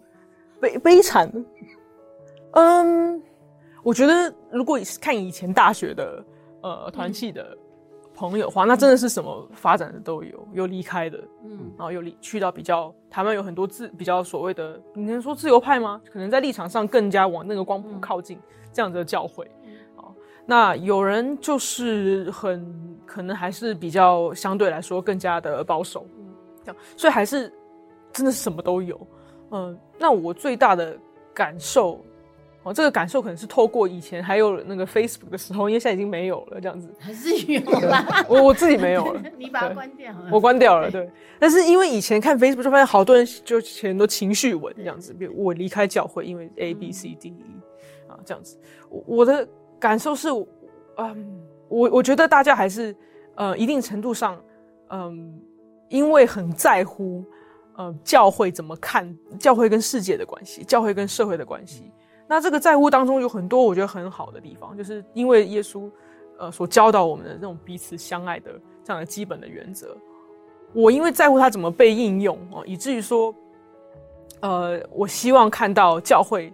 [SPEAKER 3] 悲悲惨。嗯，我觉得如果看以前大学的呃团契的。嗯朋友的话，那真的是什么发展的都有，有离开的，嗯，然后有离去到比较台湾有很多自比较所谓的，你能说自由派吗？可能在立场上更加往那个光谱靠近这样子的教会，啊、嗯，那有人就是很可能还是比较相对来说更加的保守，嗯，这样，所以还是真的是什么都有，嗯，那我最大的感受。哦，这个感受可能是透过以前还有那个 Facebook 的时候，因为现在已经没有了，这样子
[SPEAKER 2] 还是有啦。<laughs>
[SPEAKER 3] 我我自己没有了，<laughs>
[SPEAKER 2] 你把它关掉了。
[SPEAKER 3] 我关掉了，对。但是因为以前看 Facebook 就发现好多人就很多情绪文这样子，比如我离开教会，因为 A B C D E 啊这样子。我我的感受是，嗯，我我觉得大家还是呃一定程度上，嗯，因为很在乎，呃，教会怎么看教会跟世界的关系，教会跟社会的关系。那这个在乎当中有很多我觉得很好的地方，就是因为耶稣，呃，所教导我们的这种彼此相爱的这样的基本的原则。我因为在乎它怎么被应用哦，以至于说，呃，我希望看到教会，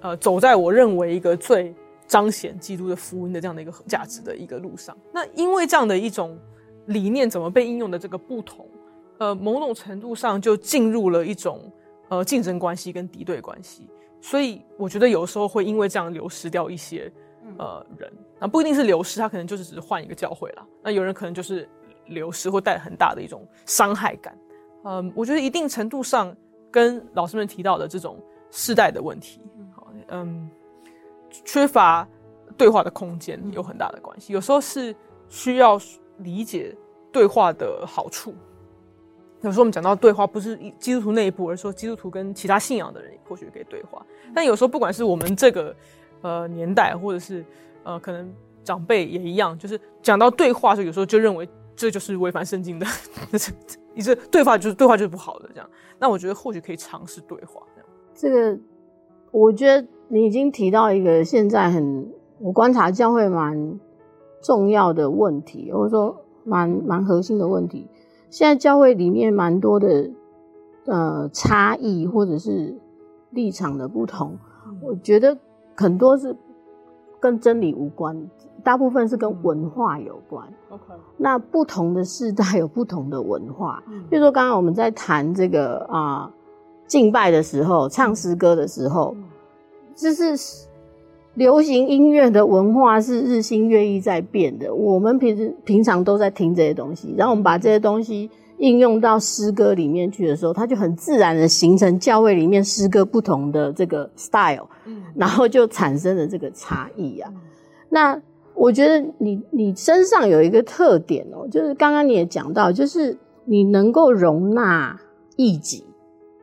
[SPEAKER 3] 呃，走在我认为一个最彰显基督的福音的这样的一个价值的一个路上。那因为这样的一种理念怎么被应用的这个不同，呃，某种程度上就进入了一种呃竞争关系跟敌对关系。所以我觉得有时候会因为这样流失掉一些呃人，那不一定是流失，他可能就是只是换一个教会了。那有人可能就是流失或带很大的一种伤害感。嗯，我觉得一定程度上跟老师们提到的这种世代的问题，嗯，缺乏对话的空间有很大的关系。有时候是需要理解对话的好处。有时候我们讲到对话，不是基督徒内部，而是说基督徒跟其他信仰的人或许可以对话。但有时候，不管是我们这个呃年代，或者是呃可能长辈也一样，就是讲到对话的时候，有时候就认为这就是违反圣经的，你这对话就是对话就是不好的这样。那我觉得或许可以尝试对话这样。
[SPEAKER 2] 这个我觉得你已经提到一个现在很我观察教会蛮重要的问题，或者说蛮蛮核心的问题。现在教会里面蛮多的呃差异，或者是立场的不同，我觉得很多是跟真理无关，大部分是跟文化有关。OK，那不同的世代有不同的文化，比如说刚刚我们在谈这个啊、呃、敬拜的时候，唱诗歌的时候，就是。流行音乐的文化是日新月异在变的，我们平时平常都在听这些东西，然后我们把这些东西应用到诗歌里面去的时候，它就很自然的形成教会里面诗歌不同的这个 style，嗯，然后就产生了这个差异啊。那我觉得你你身上有一个特点哦，就是刚刚你也讲到，就是你能够容纳异己，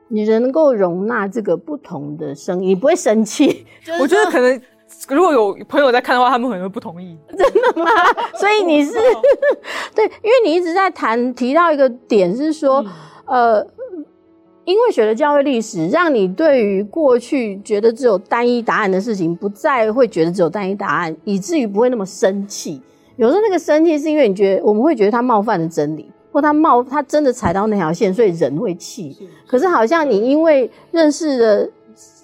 [SPEAKER 2] 你能够容纳这个不同的声音，你不会生气。
[SPEAKER 3] 我觉得可能如果有朋友在看的话，他们可能会不同意。
[SPEAKER 2] 真的吗？<laughs> 所以你是 <laughs> 对，因为你一直在谈提到一个点是说，嗯、呃。因为学了教会历史，让你对于过去觉得只有单一答案的事情，不再会觉得只有单一答案，以至于不会那么生气。有时候那个生气是因为你觉得我们会觉得他冒犯了真理，或他冒他真的踩到那条线，所以人会气。可是好像你因为认识了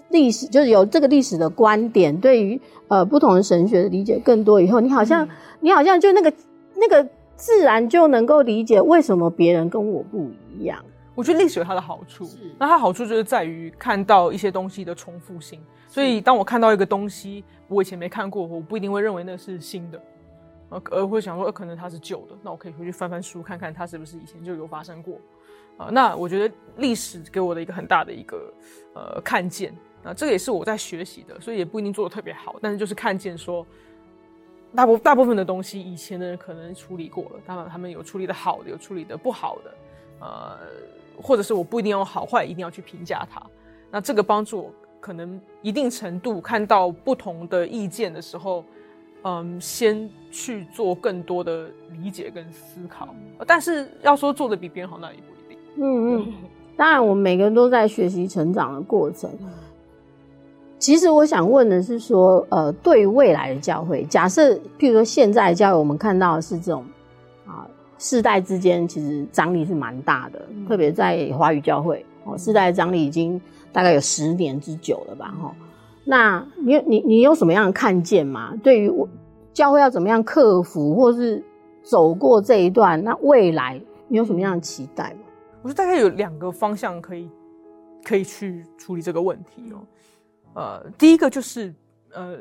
[SPEAKER 2] 历史，就是有这个历史的观点，对于呃不同的神学的理解更多以后，你好像、嗯、你好像就那个那个自然就能够理解为什么别人跟我不一样。
[SPEAKER 3] 我觉得历史有它的好处，那它好处就是在于看到一些东西的重复性。所以当我看到一个东西，我以前没看过，我不一定会认为那是新的，而会想说，可能它是旧的。那我可以回去翻翻书，看看它是不是以前就有发生过。啊，那我觉得历史给我的一个很大的一个呃看见，啊，这个也是我在学习的，所以也不一定做的特别好，但是就是看见说，大部大部分的东西以前的人可能处理过了，当然他们有处理的好的，有处理的不好的，呃。或者是我不一定要好坏，一定要去评价它。那这个帮助我可能一定程度看到不同的意见的时候，嗯，先去做更多的理解跟思考。但是要说做的比别人好，那也不一定。
[SPEAKER 2] 嗯嗯，当然我们每个人都在学习成长的过程。其实我想问的是说，呃，对于未来的教会，假设譬如说现在的教会，我们看到的是这种。啊世代之间其实张力是蛮大的，特别在华语教会哦，世代的张力已经大概有十年之久了吧？哈，那你你你有什么样的看见吗？对于我教会要怎么样克服，或是走过这一段，那未来你有什么样的期待吗？
[SPEAKER 3] 我觉得大概有两个方向可以可以去处理这个问题哦。呃，第一个就是呃，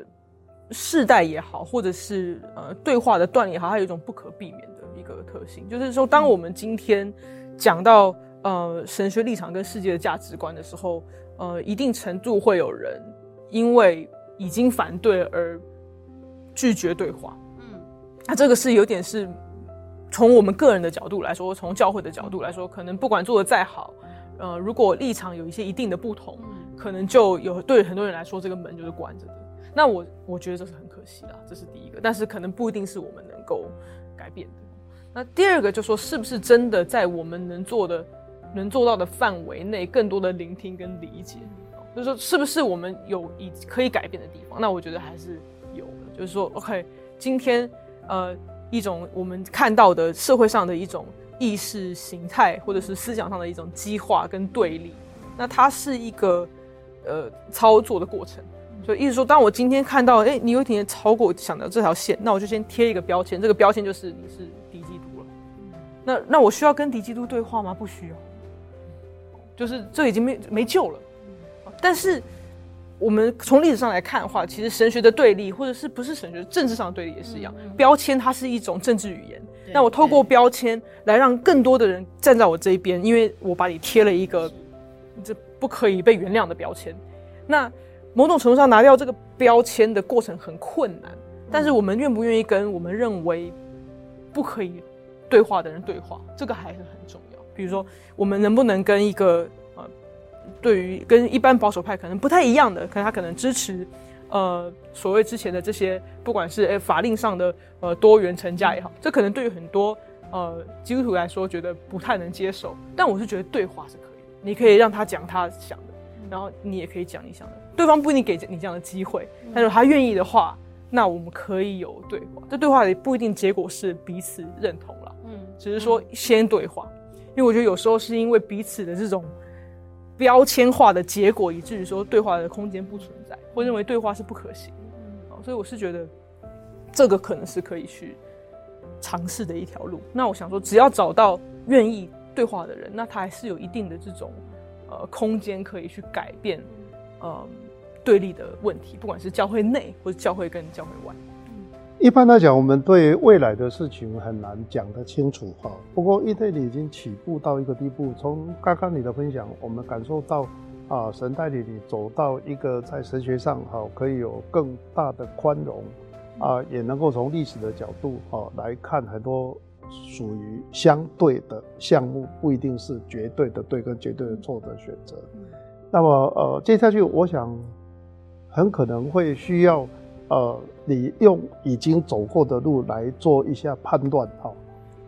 [SPEAKER 3] 世代也好，或者是呃对话的断也好，它有一种不可避免的。一个特性就是说，当我们今天讲到呃神学立场跟世界的价值观的时候，呃，一定程度会有人因为已经反对而拒绝对话。嗯，那这个是有点是从我们个人的角度来说，从教会的角度来说，可能不管做的再好，呃，如果立场有一些一定的不同，可能就有对很多人来说，这个门就是关着的。那我我觉得这是很可惜的，这是第一个，但是可能不一定是我们能够改变的。那第二个就说，是不是真的在我们能做的、能做到的范围内，更多的聆听跟理解？就是说，是不是我们有以可以改变的地方？那我觉得还是有的。就是说，OK，今天呃，一种我们看到的社会上的一种意识形态，或者是思想上的一种激化跟对立，那它是一个呃操作的过程。就意思说，当我今天看到，哎、欸，你有一点超过我想的这条线，那我就先贴一个标签，这个标签就是你是敌基督了。那那我需要跟敌基督对话吗？不需要，就是这已经没没救了。但是我们从历史上来看的话，其实神学的对立，或者是不是神学政治上的对立也是一样。标签它是一种政治语言，那我透过标签来让更多的人站在我这一边，因为我把你贴了一个这不可以被原谅的标签。那某种程度上拿掉这个标签的过程很困难，但是我们愿不愿意跟我们认为不可以对话的人对话，这个还是很重要。比如说，我们能不能跟一个呃，对于跟一般保守派可能不太一样的，可能他可能支持呃所谓之前的这些，不管是法令上的呃多元成家也好，这可能对于很多呃基督徒来说觉得不太能接受。但我是觉得对话是可，你可以让他讲他想的，然后你也可以讲你想的，对方不一定给你这样的机会，但是他愿意的话，那我们可以有对话。这对话也不一定结果是彼此认同了。嗯只是说先对话，因为我觉得有时候是因为彼此的这种标签化的结果，以至于说对话的空间不存在，或认为对话是不可行。所以我是觉得这个可能是可以去尝试的一条路。那我想说，只要找到愿意对话的人，那他还是有一定的这种呃空间可以去改变呃对立的问题，不管是教会内或者教会跟教会外。
[SPEAKER 1] 一般来讲，我们对未来的事情很难讲得清楚哈。不过，一队你已经起步到一个地步，从刚刚你的分享，我们感受到啊，神带领你走到一个在神学上哈可以有更大的宽容，啊，也能够从历史的角度啊来看很多属于相对的项目，不一定是绝对的对跟绝对的错的选择。那么呃，接下去我想很可能会需要呃，你用已经走过的路来做一下判断哈。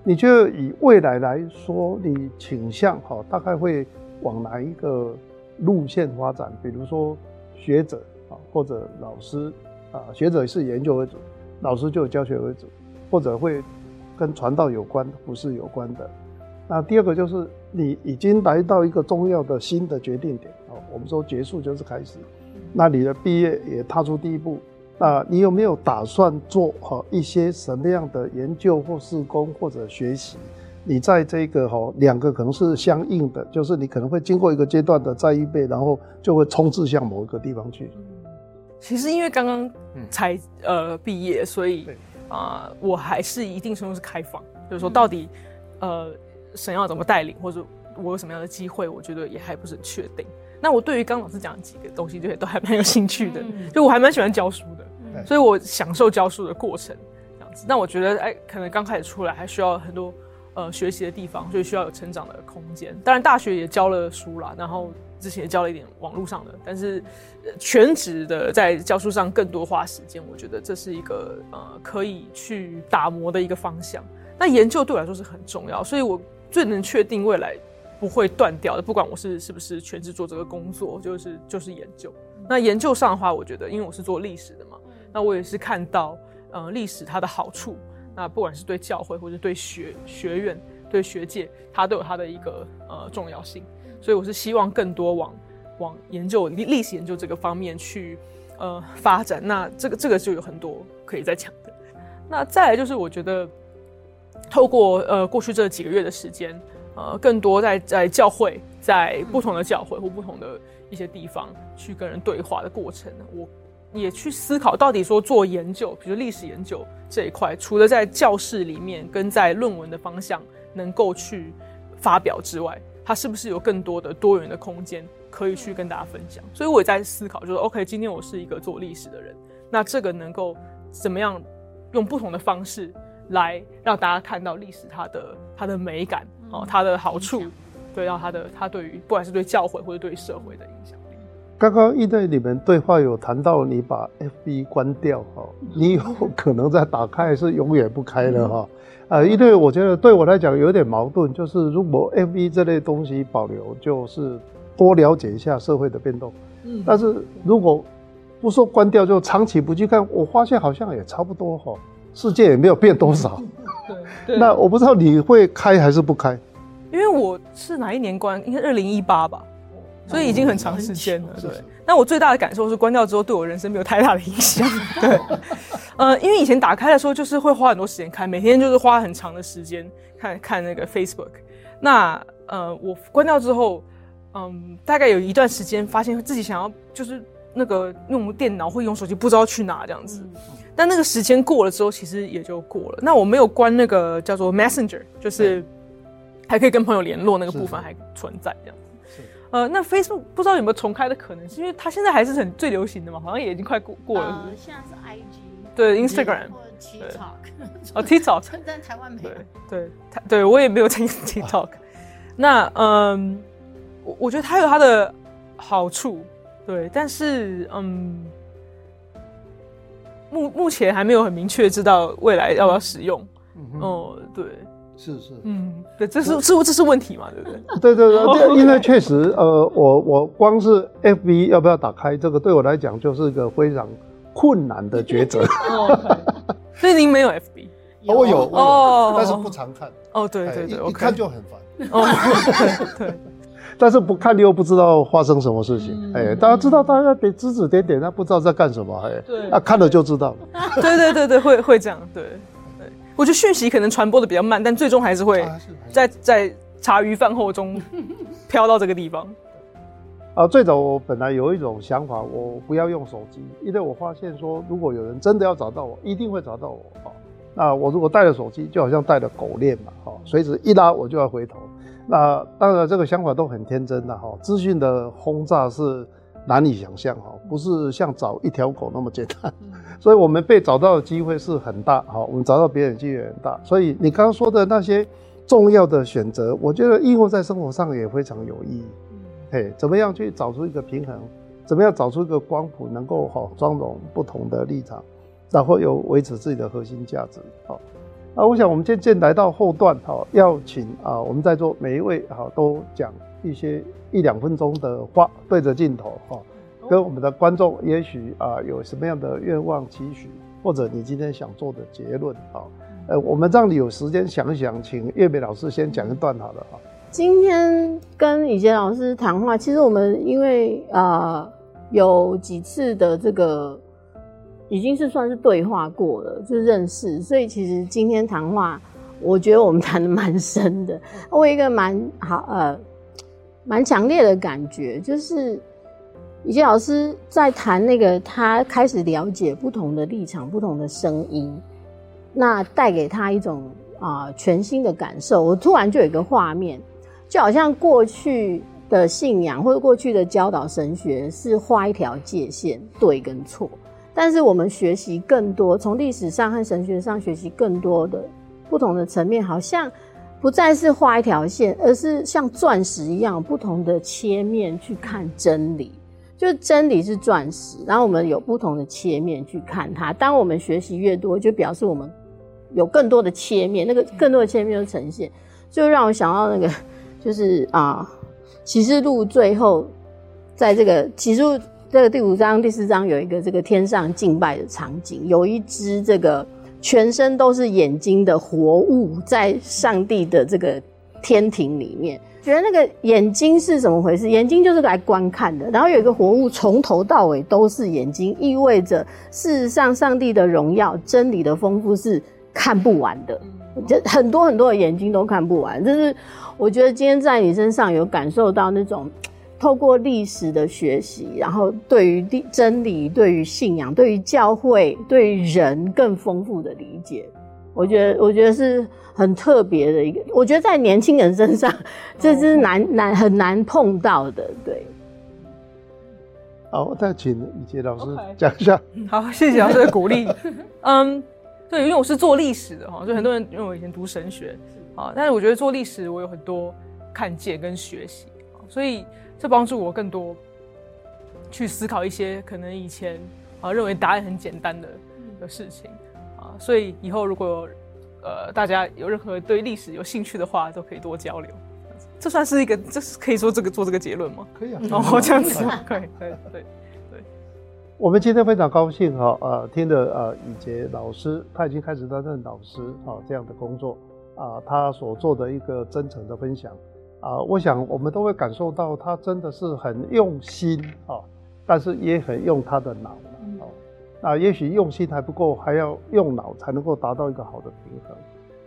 [SPEAKER 1] 你觉得以未来来说，你倾向哈大概会往哪一个路线发展？比如说学者啊，或者老师。啊，学者是研究为主，老师就教学为主，或者会跟传道有关，不是有关的。那第二个就是你已经来到一个重要的新的决定点哦，我们说结束就是开始，那你的毕业也踏出第一步，那你有没有打算做好一些什么样的研究或施工或者学习？你在这个哈两个可能是相应的，就是你可能会经过一个阶段的再预备，然后就会冲刺向某一个地方去。
[SPEAKER 3] 其实因为刚刚才呃毕业，所以啊、呃，我还是一定程度是开放，就是说到底呃神要怎么带领，或者我有什么样的机会，我觉得也还不是很确定。那我对于刚老师讲的几个东西，就都还蛮有兴趣的，就我还蛮喜欢教书的，所以我享受教书的过程这样子。那我觉得哎，可能刚开始出来还需要很多呃学习的地方，所以需要有成长的空间。当然大学也教了书啦，然后。之前也教了一点网络上的，但是全职的在教书上更多花时间，我觉得这是一个呃可以去打磨的一个方向。那研究对我来说是很重要，所以我最能确定未来不会断掉的，不管我是是不是全职做这个工作，就是就是研究。那研究上的话，我觉得因为我是做历史的嘛，那我也是看到呃历史它的好处，那不管是对教会或者对学学院、对学界，它都有它的一个呃重要性。所以我是希望更多往往研究历历史研究这个方面去呃发展，那这个这个就有很多可以再讲的。那再来就是我觉得透过呃过去这几个月的时间，呃更多在在教会，在不同的教会或不同的一些地方去跟人对话的过程，我也去思考到底说做研究，比如历史研究这一块，除了在教室里面跟在论文的方向能够去发表之外。它是不是有更多的多元的空间可以去跟大家分享？所以我也在思考，就是 OK，今天我是一个做历史的人，那这个能够怎么样用不同的方式来让大家看到历史它的它的美感哦，它的好处，对，然后它的它对于不管是对教会或者对社会的影响力。
[SPEAKER 1] 刚刚一对你们对话有谈到你把 FB 关掉哈，你有可能再打开是永远不开了哈。呃，因为我觉得对我来讲有点矛盾，就是如果 MV 这类东西保留，就是多了解一下社会的变动。嗯，但是如果不说关掉，就长期不去看，我发现好像也差不多哈，世界也没有变多少。<laughs> 对，对。那我不知道你会开还是不开？
[SPEAKER 3] 因为我是哪一年关？应该二零一八吧。所以已经很长时间了，对。那我最大的感受是关掉之后对我人生没有太大的影响，<laughs> 对。呃，因为以前打开的时候就是会花很多时间看，每天就是花很长的时间看看那个 Facebook。那呃，我关掉之后，嗯，大概有一段时间发现自己想要就是那个用电脑或用手机不知道去哪这样子。但那个时间过了之后，其实也就过了。那我没有关那个叫做 Messenger，就是还可以跟朋友联络那个部分还存在这样。呃，那 Facebook 不知道有没有重开的可能，性因为它现在还是很最流行的嘛，好像也已经快过过了是是？
[SPEAKER 2] 呃，现在是 IG，
[SPEAKER 3] 对，Instagram
[SPEAKER 2] 或者 TikTok，
[SPEAKER 3] 哦，TikTok，<laughs>
[SPEAKER 2] 在台湾没有，
[SPEAKER 3] 对，对，对我也没有听 TikTok。<laughs> 那嗯，我我觉得它有它的好处，对，但是嗯，目目前还没有很明确知道未来要不要使用，哦、嗯，对。
[SPEAKER 1] 是是，
[SPEAKER 3] 嗯，对，这是是这是问题嘛，对不对？<laughs>
[SPEAKER 1] 对对对，因为确实，呃，我我光是 FB 要不要打开，这个对我来讲就是一个非常困难的抉择。<laughs> <laughs>
[SPEAKER 3] 所以您没有 FB？
[SPEAKER 1] 我有哦，但是不常看。
[SPEAKER 3] 哦，对对对，
[SPEAKER 1] 一看就很烦。
[SPEAKER 3] 哦，对，
[SPEAKER 1] 但是不看又不知道发生什么事情。哎，大家知道大家得指指点点，他不知道在干什么。哎，对，那看了就知道了。
[SPEAKER 3] 对对对对，会会这样，对。我觉得讯息可能传播的比较慢，但最终还是会在在茶余饭后中飘到这个地方。<laughs>
[SPEAKER 1] 啊，最早我本来有一种想法，我不要用手机，因为我发现说，如果有人真的要找到我，一定会找到我。哈，那我如果带了手机，就好像带了狗链嘛，哈，随时一拉我就要回头。那当然这个想法都很天真的哈，资讯的轰炸是难以想象哈，不是像找一条狗那么简单，所以我们被找到的机会是很大哈，我们找到别人机会很大，所以你刚刚说的那些重要的选择，我觉得应用在生活上也非常有意义。嘿，怎么样去找出一个平衡？怎么样找出一个光谱，能够哈装容不同的立场，然后又维持自己的核心价值？好，啊，我想我们渐渐来到后段哈，要请啊我们在座每一位哈都讲一些。一两分钟的话，对着镜头哈，跟我们的观众也许啊有什么样的愿望期许，或者你今天想做的结论啊，呃，我们让你有时间想一想，请月美老师先讲一段好了哈。
[SPEAKER 2] 今天跟以杰老师谈话，其实我们因为啊、呃、有几次的这个已经是算是对话过了，就认识，所以其实今天谈话，我觉得我们谈的蛮深的，<laughs> 我有一个蛮好呃。蛮强烈的感觉，就是以洁老师在谈那个他开始了解不同的立场、不同的声音，那带给他一种啊、全新的感受。我突然就有一个画面，就好像过去的信仰或者过去的教导神学是画一条界限，对跟错，但是我们学习更多，从历史上和神学上学习更多的不同的层面，好像。不再是画一条线，而是像钻石一样不同的切面去看真理。就真理是钻石，然后我们有不同的切面去看它。当我们学习越多，就表示我们有更多的切面，那个更多的切面就呈现。就让我想到那个，就是啊，《启示录》最后在这个《启示录》这个第五章、第四章有一个这个天上敬拜的场景，有一只这个。全身都是眼睛的活物，在上帝的这个天庭里面，觉得那个眼睛是怎么回事？眼睛就是来观看的。然后有一个活物从头到尾都是眼睛，意味着事实上上帝的荣耀、真理的丰富是看不完的，这很多很多的眼睛都看不完。就是我觉得今天在你身上有感受到那种。透过历史的学习，然后对于真理、对于信仰、对于教会、对于人更丰富的理解，我觉得，我觉得是很特别的一个。我觉得在年轻人身上，这是难难很难碰到的。对。
[SPEAKER 1] 好，再请李杰老师讲一下。
[SPEAKER 3] Okay. <laughs> 好，谢谢老师的鼓励。嗯，对，因为我是做历史的哈，所以很多人因为我以前读神学啊，但是我觉得做历史我有很多看见跟学习，所以。这帮助我更多去思考一些可能以前啊认为答案很简单的的事情啊，所以以后如果呃大家有任何对历史有兴趣的话，都可以多交流。这算是一个，这是可以说这个做这个结论吗？
[SPEAKER 1] 可以啊，
[SPEAKER 3] 哦 <laughs> 这样子，可以，对对对。
[SPEAKER 1] 我们今天非常高兴哈，呃，听着呃以杰老师他已经开始担任老师啊这样的工作啊，他所做的一个真诚的分享。啊，我想我们都会感受到他真的是很用心啊，但是也很用他的脑啊。那也许用心还不够，还要用脑才能够达到一个好的平衡。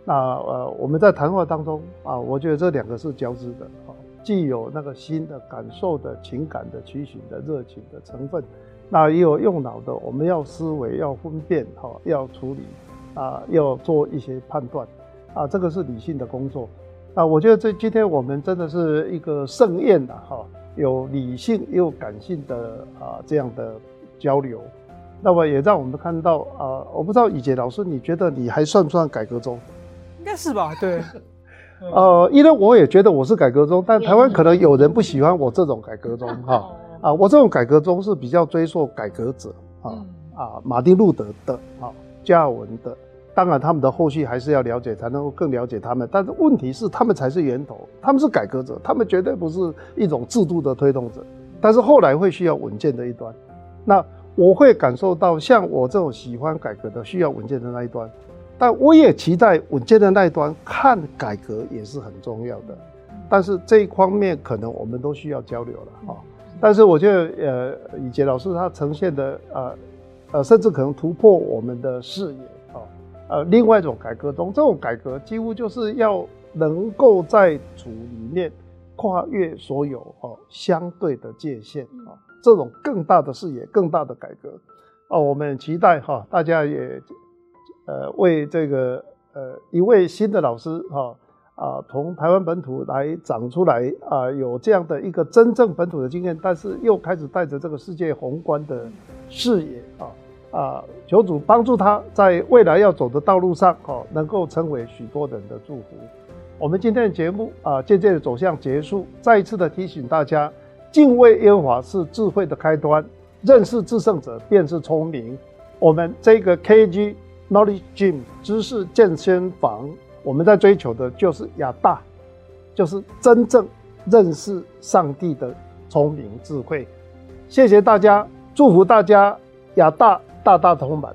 [SPEAKER 1] 那呃，我们在谈话当中啊，我觉得这两个是交织的啊，既有那个心的感受的情感的取寻的热情的成分，那也有用脑的，我们要思维要分辨哈，要处理啊，要做一些判断啊，这个是理性的工作。啊，我觉得这今天我们真的是一个盛宴呐，哈，有理性也有感性的啊这样的交流，那么也让我们看到啊，我不知道以杰老师，你觉得你还算不算改革中？
[SPEAKER 3] 应该是吧，对。<laughs>
[SPEAKER 1] 呃，因为我也觉得我是改革中，但台湾可能有人不喜欢我这种改革中，哈啊，我这种改革中是比较追溯改革者啊啊，马丁路德的啊，加尔文的。当然，他们的后续还是要了解，才能够更了解他们。但是问题是，他们才是源头，他们是改革者，他们绝对不是一种制度的推动者。但是后来会需要稳健的一端。那我会感受到，像我这种喜欢改革的，需要稳健的那一端。但我也期待稳健的那一端看改革也是很重要的。但是这一方面可能我们都需要交流了哈。但是我觉得，呃，以杰老师他呈现的，呃，呃，甚至可能突破我们的视野啊。呃，另外一种改革中，这种改革几乎就是要能够在组里面跨越所有哦相对的界限啊，这种更大的视野、更大的改革哦，我们期待哈，大家也呃为这个呃一位新的老师哈啊，从台湾本土来长出来啊，有这样的一个真正本土的经验，但是又开始带着这个世界宏观的视野啊啊，求主帮助他在未来要走的道路上哦，能够成为许多人的祝福。我们今天的节目啊，渐渐的走向结束，再一次的提醒大家，敬畏耶和华是智慧的开端，认识至圣者便是聪明。我们这个 KG Knowledge Gym 知识健身房，我们在追求的就是亚大，就是真正认识上帝的聪明智慧。谢谢大家，祝福大家亚大大大的充满。